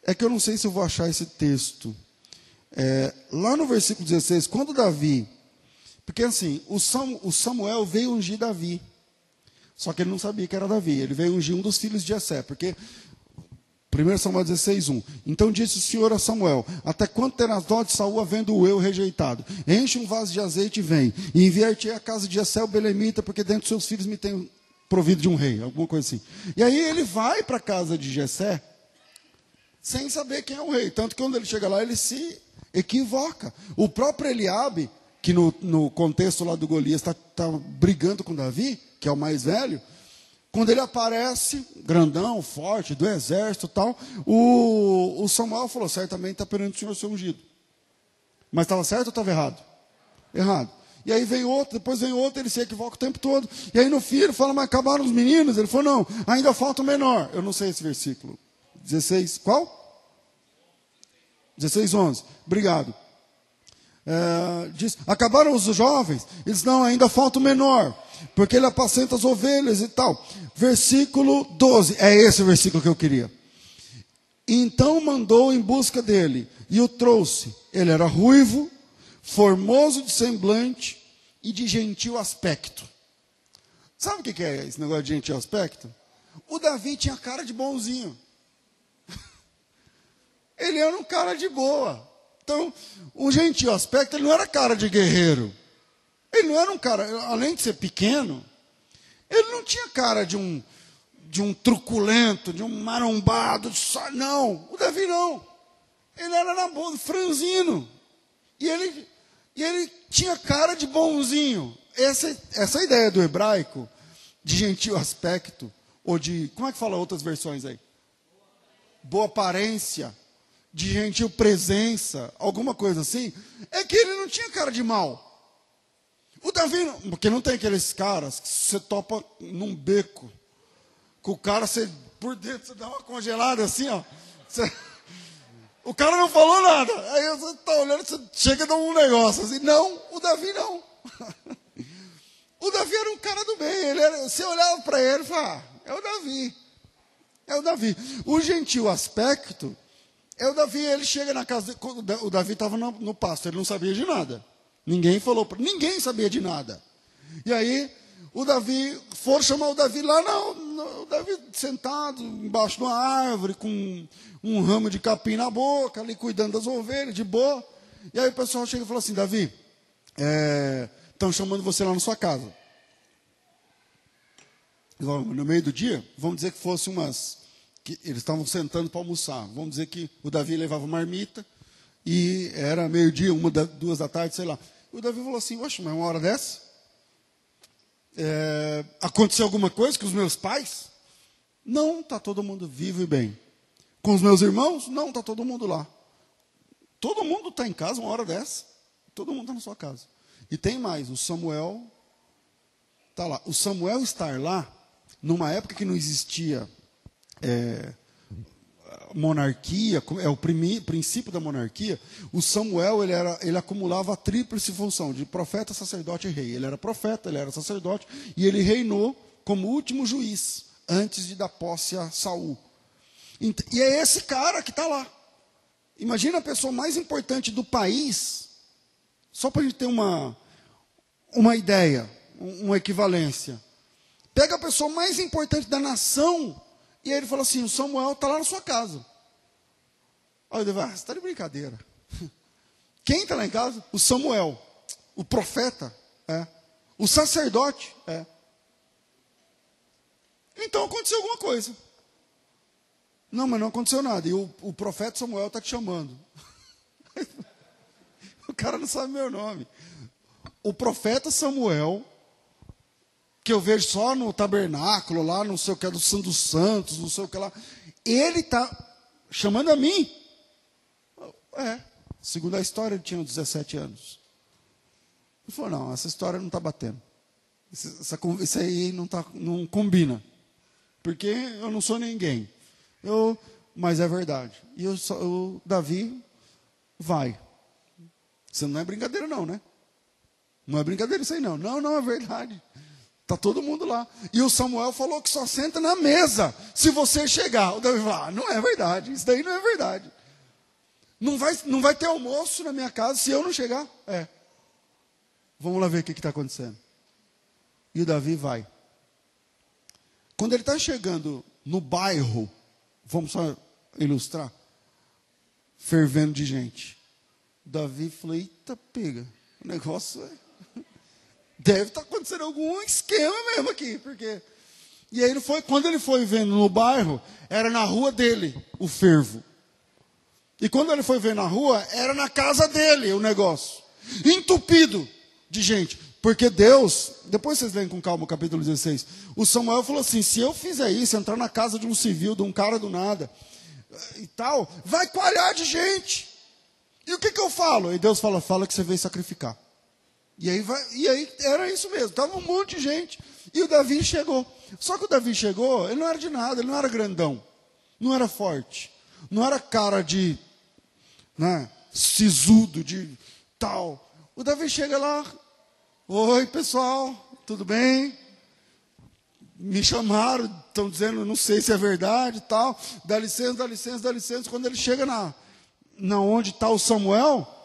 A: É que eu não sei se eu vou achar esse texto. É, lá no versículo 16, quando Davi. Porque assim, o, Samuel veio ungir Davi. Só que ele não sabia que era Davi. Ele veio ungir um dos filhos de Jessé, porque 1 Samuel 16, 1. Então disse o Senhor a Samuel: Até quando terás dó de Saul, havendo eu rejeitado? Enche um vaso de azeite e vem. E enviar-te a casa de Jessé o Belemita, porque dentro dos seus filhos me tem provido de um rei. Alguma coisa assim. E aí ele vai para a casa de Jessé, sem saber quem é o rei. Tanto que quando ele chega lá, ele se equivoca. O próprio Eliabe, que no, no contexto lá do Golias está tá brigando com Davi, que é o mais velho, quando ele aparece, grandão, forte, do exército tal, o, o Samuel falou: certamente está perante o Senhor ser ungido. Mas estava certo ou estava errado? Errado. E aí vem outro, depois vem outro, ele se equivoca o tempo todo. E aí no fim ele fala, mas acabaram os meninos? Ele falou, não, ainda falta o menor. Eu não sei esse versículo. 16, qual? 16, 11. Obrigado. É, diz, acabaram os jovens? Eles, não, ainda falta o menor porque ele apacenta as ovelhas e tal. Versículo 12, é esse o versículo que eu queria. Então mandou em busca dele e o trouxe. Ele era ruivo, formoso de semblante e de gentil aspecto. Sabe o que é esse negócio de gentil aspecto? O Davi tinha cara de bonzinho. Ele era um cara de boa. Então, o gentil aspecto, ele não era cara de guerreiro. Ele não era um cara, além de ser pequeno, ele não tinha cara de um, de um truculento, de um marombado, só, não. O Davi não. Ele era na boa, franzino. E ele, e ele tinha cara de bonzinho. Essa, essa ideia do hebraico, de gentil aspecto, ou de, como é que fala outras versões aí? Boa aparência, de gentil presença, alguma coisa assim, é que ele não tinha cara de mal. O Davi, porque não tem aqueles caras que você topa num beco, com o cara, você, por dentro, você dá uma congelada assim, ó. Você, o cara não falou nada. Aí você está olhando, você chega a dar um negócio assim. Não, o Davi não. o Davi era um cara do bem. Ele era, você olhava para ele e falava, ah, é o Davi. É o Davi. O gentil aspecto é o Davi. Ele chega na casa, o Davi estava no, no pasto, ele não sabia de nada. Ninguém falou, ninguém sabia de nada. E aí, o Davi, foram chamar o Davi lá, não, o Davi sentado embaixo de uma árvore, com um ramo de capim na boca, ali cuidando das ovelhas, de boa. E aí o pessoal chega e fala assim: Davi, estão é, chamando você lá na sua casa. no meio do dia, vamos dizer que fosse umas. Que eles estavam sentando para almoçar. Vamos dizer que o Davi levava marmita e era meio-dia, uma, duas da tarde, sei lá. O Davi falou assim: Oxe, mas uma hora dessa? É, aconteceu alguma coisa com os meus pais? Não, está todo mundo vivo e bem. Com os meus irmãos? Não, está todo mundo lá. Todo mundo está em casa uma hora dessa. Todo mundo está na sua casa. E tem mais, o Samuel está lá. O Samuel estar lá, numa época que não existia é, monarquia, é o princípio da monarquia, o Samuel ele, era, ele acumulava a tríplice função de profeta, sacerdote e rei. Ele era profeta, ele era sacerdote e ele reinou como último juiz antes de dar posse a Saul. E é esse cara que está lá. Imagina a pessoa mais importante do país, só para a gente ter uma, uma ideia, uma equivalência. Pega a pessoa mais importante da nação e aí ele fala assim: o Samuel está lá na sua casa. Aí eu digo, ah, você está de brincadeira. Quem está lá em casa? O Samuel, o profeta, é. o sacerdote. É. Então aconteceu alguma coisa. Não, mas não aconteceu nada. E o, o profeta Samuel está te chamando. o cara não sabe meu nome. O profeta Samuel, que eu vejo só no tabernáculo, lá, não sei o que, é do Santo Santos, não sei o que lá, ele está chamando a mim. É, segundo a história, ele tinha 17 anos. Ele falou: não, essa história não está batendo. Isso, essa, isso aí não, tá, não combina. Porque eu não sou ninguém. Eu, mas é verdade. E eu, o Davi vai. Isso não é brincadeira, não, né? Não é brincadeira isso aí, não. Não, não, é verdade. Está todo mundo lá. E o Samuel falou que só senta na mesa se você chegar. O Davi falou: ah, não é verdade. Isso daí não é verdade. Não vai, não vai ter almoço na minha casa se eu não chegar? É. Vamos lá ver o que está acontecendo. E o Davi vai. Quando ele está chegando no bairro, vamos só ilustrar, fervendo de gente. Davi falou: Eita, pega, o negócio é. Deve estar tá acontecendo algum esquema mesmo aqui, porque. E aí ele foi, quando ele foi vendo no bairro, era na rua dele o fervo. E quando ele foi ver na rua, era na casa dele o negócio. Entupido de gente. Porque Deus, depois vocês leem com calma o capítulo 16, o Samuel falou assim: se eu fizer isso, entrar na casa de um civil, de um cara do nada, e tal, vai coalhar de gente. E o que, que eu falo? E Deus fala: fala que você veio sacrificar. E aí, vai, e aí era isso mesmo, estava um monte de gente. E o Davi chegou. Só que o Davi chegou, ele não era de nada, ele não era grandão, não era forte, não era cara de né, sisudo, de tal. O Davi chega lá, oi pessoal, tudo bem? Me chamaram, estão dizendo, não sei se é verdade tal. Dá licença, dá licença, dá licença. Quando ele chega na, na onde está o Samuel,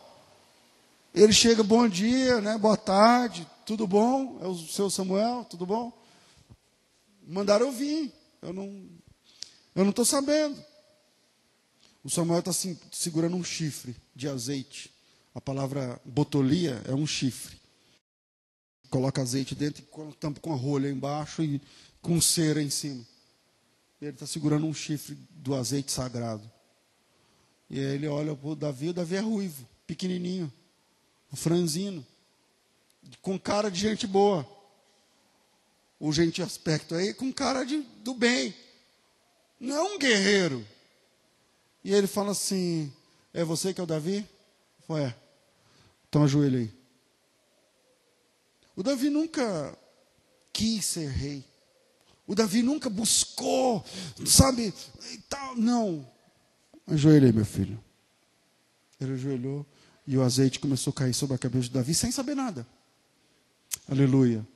A: ele chega, bom dia, né, boa tarde, tudo bom? É o seu Samuel, tudo bom? Mandaram eu vir, eu não eu não estou sabendo. O Samuel está assim, segurando um chifre de azeite. A palavra botolia é um chifre. Coloca azeite dentro e tampa com a rolha embaixo e com cera em cima. Ele está segurando um chifre do azeite sagrado. E aí ele olha para o Davi, o Davi é ruivo, pequenininho, um franzino, com cara de gente boa. O gente aspecto aí com cara de, do bem. Não é um guerreiro. E ele fala assim: É você que é o Davi? Foi, é. Então ajoelha aí. O Davi nunca quis ser rei. O Davi nunca buscou, sabe? Tal. Não. Ajoelha aí, meu filho. Ele ajoelhou e o azeite começou a cair sobre a cabeça de Davi sem saber nada. Aleluia.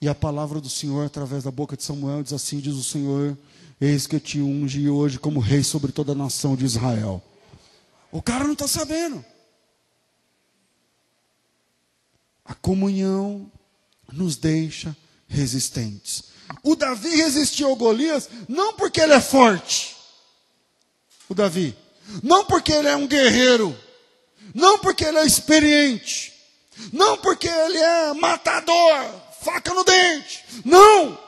A: E a palavra do Senhor, através da boca de Samuel, diz assim: diz o Senhor, Eis que eu te ungi hoje como rei sobre toda a nação de Israel. O cara não está sabendo. A comunhão nos deixa resistentes. O Davi resistiu ao Golias não porque ele é forte. O Davi. Não porque ele é um guerreiro. Não porque ele é experiente. Não porque ele é matador, faca no dente. Não!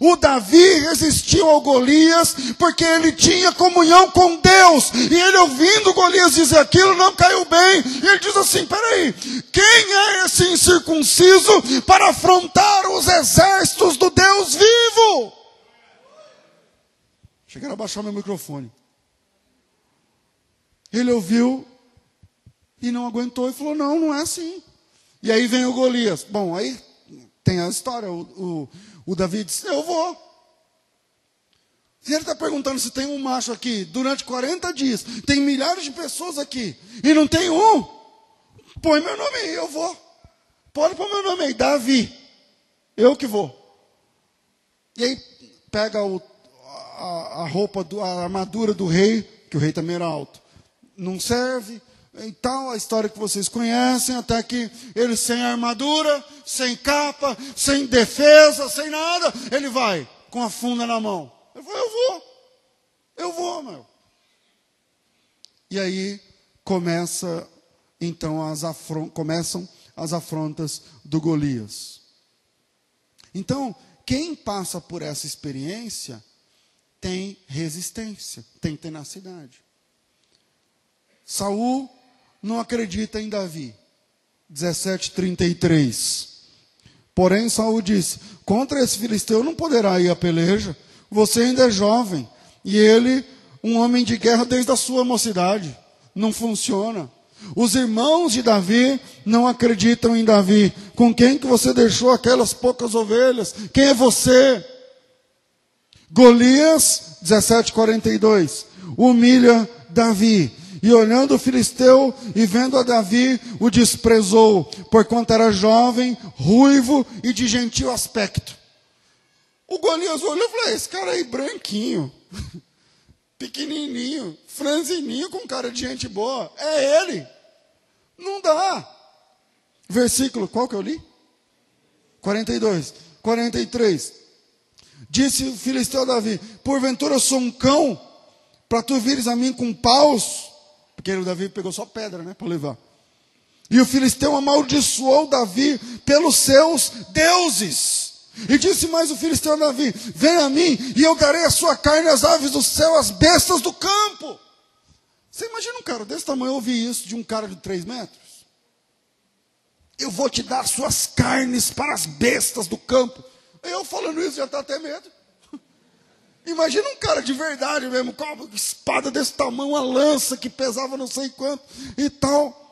A: O Davi resistiu ao Golias porque ele tinha comunhão com Deus. E ele ouvindo Golias dizer aquilo não caiu bem. E ele diz assim: peraí, quem é esse incircunciso para afrontar os exércitos do Deus vivo? Cheguei a baixar meu microfone. Ele ouviu e não aguentou e falou: não, não é assim. E aí vem o Golias. Bom, aí tem a história. O, o, o Davi disse: Eu vou. Se ele está perguntando se tem um macho aqui durante 40 dias, tem milhares de pessoas aqui e não tem um, põe meu nome aí, eu vou. Pode pôr meu nome aí, Davi. Eu que vou. E aí pega o, a, a roupa, do, a armadura do rei, que o rei também era alto. Não serve, então, a história que vocês conhecem, até que ele sem armadura, sem capa, sem defesa, sem nada, ele vai com a funda na mão. Ele falou, eu vou, eu vou, meu. E aí começa, então, as afron começam as afrontas do Golias. Então, quem passa por essa experiência tem resistência, tem tenacidade. Saul não acredita em Davi. 17:33. Porém Saul disse: Contra esse filisteu não poderá ir a peleja. Você ainda é jovem e ele um homem de guerra desde a sua mocidade. Não funciona. Os irmãos de Davi não acreditam em Davi. Com quem que você deixou aquelas poucas ovelhas? Quem é você? Golias 17:42 humilha Davi e olhando o filisteu e vendo a Davi, o desprezou, porquanto era jovem, ruivo e de gentil aspecto. O Golias olhou e falou: Esse cara aí branquinho, pequenininho, franzininho, com cara de gente boa, é ele. Não dá. Versículo, qual que eu li? 42, 43. Disse o filisteu a Davi: Porventura eu sou um cão, para tu vires a mim com paus porque o Davi pegou só pedra, né, para levar. E o filisteu amaldiçoou Davi pelos seus deuses. E disse mais o filisteu a Davi: Vem a mim e eu darei a sua carne às aves do céu, às bestas do campo. Você imagina um cara desse tamanho ouvir isso de um cara de três metros? Eu vou te dar suas carnes para as bestas do campo. Eu falando isso já está até medo. Imagina um cara de verdade mesmo, com uma espada desse tamanho, uma lança que pesava não sei quanto e tal.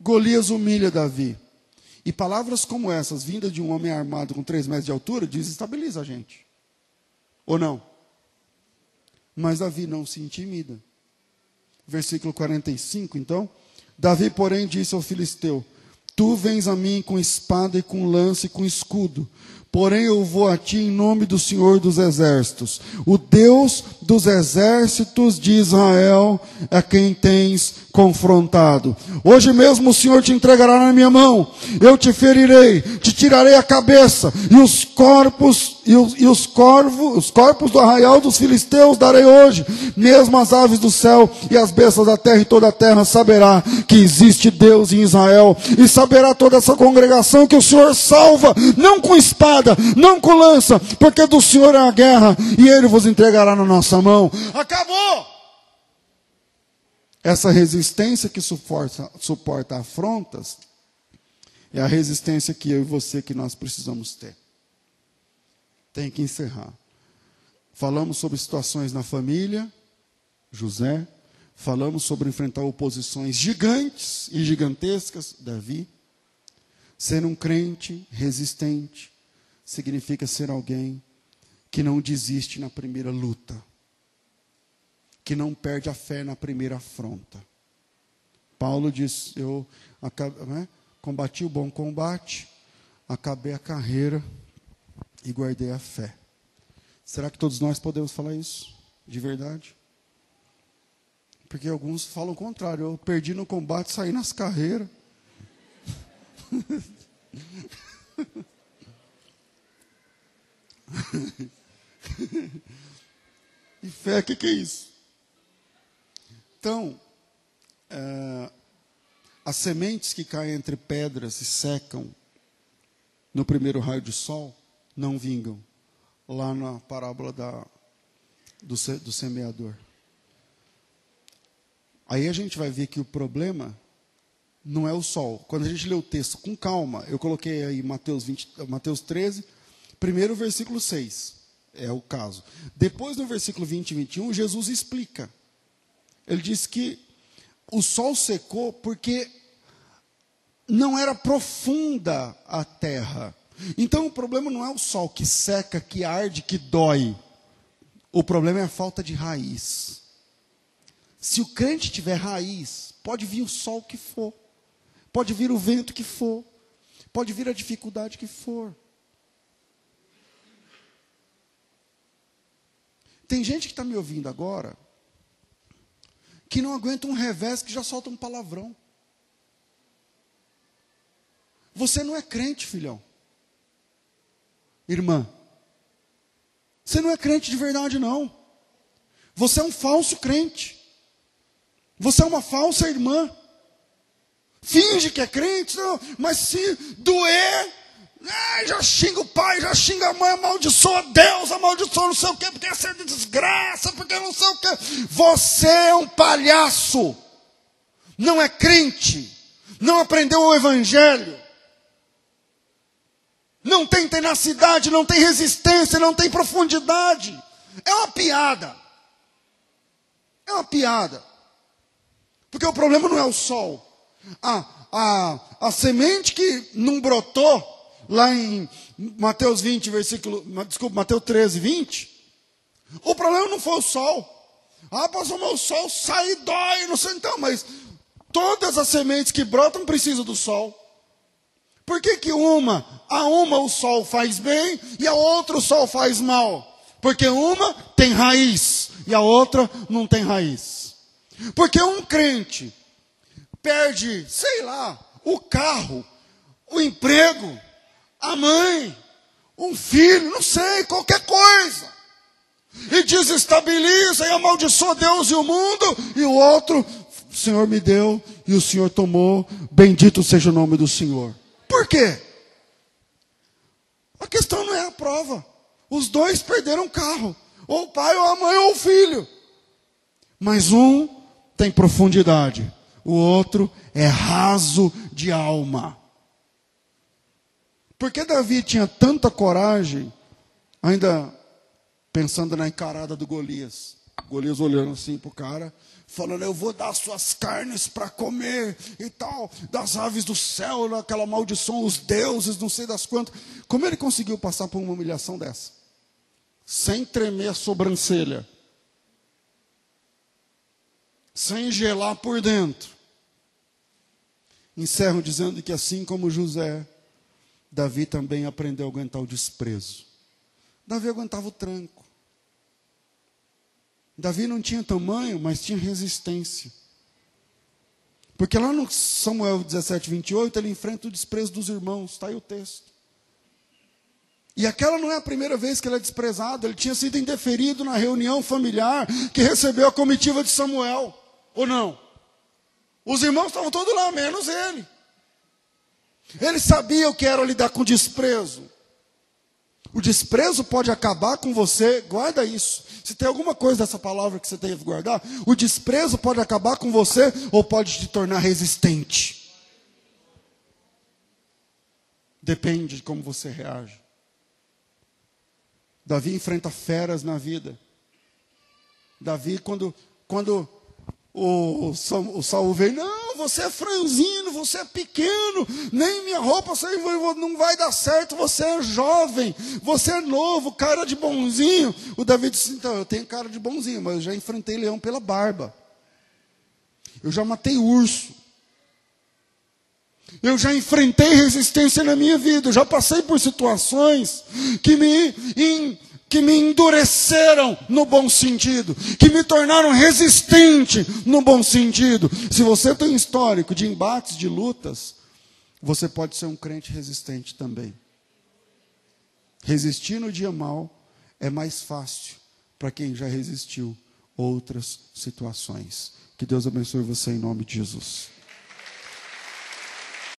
A: Golias humilha Davi. E palavras como essas, vindas de um homem armado com três metros de altura, desestabiliza a gente. Ou não? Mas Davi não se intimida. Versículo 45, então. Davi, porém, disse ao filisteu: Tu vens a mim com espada e com lança e com escudo, Porém, eu vou a ti em nome do Senhor dos Exércitos, o Deus dos exércitos de Israel, é quem tens confrontado. Hoje mesmo o Senhor te entregará na minha mão, eu te ferirei, te tirarei a cabeça, e os corpos, e os, e os corvos, os corpos do arraial dos filisteus darei hoje, mesmo as aves do céu e as bestas da terra e toda a terra saberá que existe Deus em Israel, e saberá toda essa congregação que o Senhor salva, não com espada, não com lança, porque do Senhor é a guerra e ele vos entregará na nossa mão. Acabou! Essa resistência que suporta, suporta afrontas é a resistência que eu e você que nós precisamos ter. Tem que encerrar. Falamos sobre situações na família, José. Falamos sobre enfrentar oposições gigantes e gigantescas, Davi. Ser um crente resistente, significa ser alguém que não desiste na primeira luta, que não perde a fé na primeira afronta. Paulo diz: Eu né, combati o bom combate, acabei a carreira e guardei a fé. Será que todos nós podemos falar isso de verdade? Porque alguns falam o contrário. Eu perdi no combate, saí nas carreiras. e fé, o que, que, é isso? Então, é, as sementes que caem entre pedras e secam, no primeiro raio de sol não vingam. Lá na parábola da, do, do semeador. Aí a gente vai ver que o problema não é o sol. Quando a gente lê o texto com calma, eu coloquei aí Mateus, 20, Mateus 13, primeiro versículo 6. É o caso. Depois, no versículo 20 e 21, Jesus explica. Ele diz que o sol secou porque não era profunda a terra. Então o problema não é o sol que seca, que arde, que dói. O problema é a falta de raiz. Se o crente tiver raiz, pode vir o sol que for, pode vir o vento que for, pode vir a dificuldade que for. Tem gente que está me ouvindo agora que não aguenta um revés que já solta um palavrão. Você não é crente, filhão. Irmã. Você não é crente de verdade, não. Você é um falso crente. Você é uma falsa irmã. Finge que é crente, não, mas se doer, ah, já xinga o pai, já xinga a mãe, amaldiçoa Deus, amaldiçoa não sei o quê, porque é de desgraça, porque não sei o quê. Você é um palhaço. Não é crente. Não aprendeu o evangelho. Não tem tenacidade, não tem resistência, não tem profundidade. É uma piada. É uma piada. Porque o problema não é o sol. A, a, a semente que não brotou, lá em Mateus 20, versículo. Desculpa, Mateus 13, 20. O problema não foi o sol. Ah, pastor, mas o sol sai e dói, não sei então, mas todas as sementes que brotam precisam do sol. Por que, que uma, a uma o sol faz bem e a outra o sol faz mal? Porque uma tem raiz e a outra não tem raiz. Porque um crente perde, sei lá, o carro, o emprego, a mãe, um filho, não sei, qualquer coisa. E desestabiliza e amaldiçoa Deus e o mundo, e o outro, o Senhor me deu e o Senhor tomou, bendito seja o nome do Senhor. Por quê? A questão não é a prova. Os dois perderam o carro. Ou o pai, ou a mãe, ou o filho. Mas um tem profundidade. O outro é raso de alma. Por que Davi tinha tanta coragem, ainda pensando na encarada do Golias? Golias olhando assim para o cara, falando: Eu vou dar suas carnes para comer e tal, das aves do céu, aquela maldição, os deuses, não sei das quantas. Como ele conseguiu passar por uma humilhação dessa? Sem tremer a sobrancelha, sem gelar por dentro. Encerro dizendo que assim como José, Davi também aprendeu a aguentar o desprezo. Davi aguentava o tranco. Davi não tinha tamanho, mas tinha resistência. Porque lá no Samuel 17, 28, ele enfrenta o desprezo dos irmãos, está aí o texto. E aquela não é a primeira vez que ele é desprezado, ele tinha sido indeferido na reunião familiar que recebeu a comitiva de Samuel, ou não? Os irmãos estavam todos lá, menos ele. Ele sabia o que era lidar com desprezo. O desprezo pode acabar com você, guarda isso. Se tem alguma coisa dessa palavra que você tem que guardar, o desprezo pode acabar com você ou pode te tornar resistente. Depende de como você reage. Davi enfrenta feras na vida. Davi, quando, quando o, o Saul veio, não, você é franzino, você é pequeno, nem minha roupa não vai dar certo, você é jovem, você é novo, cara de bonzinho. O Davi disse, então, eu tenho cara de bonzinho, mas eu já enfrentei leão pela barba. Eu já matei urso. Eu já enfrentei resistência na minha vida, eu já passei por situações que me que me endureceram no bom sentido, que me tornaram resistente no bom sentido. Se você tem histórico de embates, de lutas, você pode ser um crente resistente também. Resistir no dia mal é mais fácil para quem já resistiu outras situações. Que Deus abençoe você em nome de Jesus.